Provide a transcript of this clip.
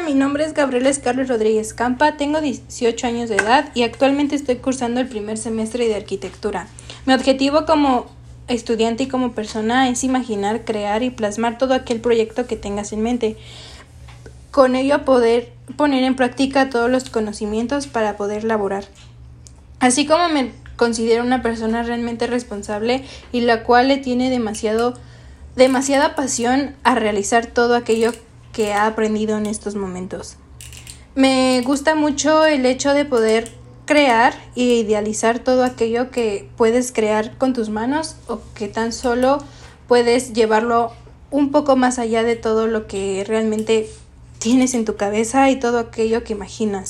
Mi nombre es Gabriela Carlos Rodríguez Campa, tengo 18 años de edad y actualmente estoy cursando el primer semestre de arquitectura. Mi objetivo como estudiante y como persona es imaginar, crear y plasmar todo aquel proyecto que tengas en mente. Con ello poder poner en práctica todos los conocimientos para poder laborar. Así como me considero una persona realmente responsable y la cual le tiene demasiado demasiada pasión a realizar todo aquello que ha aprendido en estos momentos. Me gusta mucho el hecho de poder crear e idealizar todo aquello que puedes crear con tus manos o que tan solo puedes llevarlo un poco más allá de todo lo que realmente tienes en tu cabeza y todo aquello que imaginas.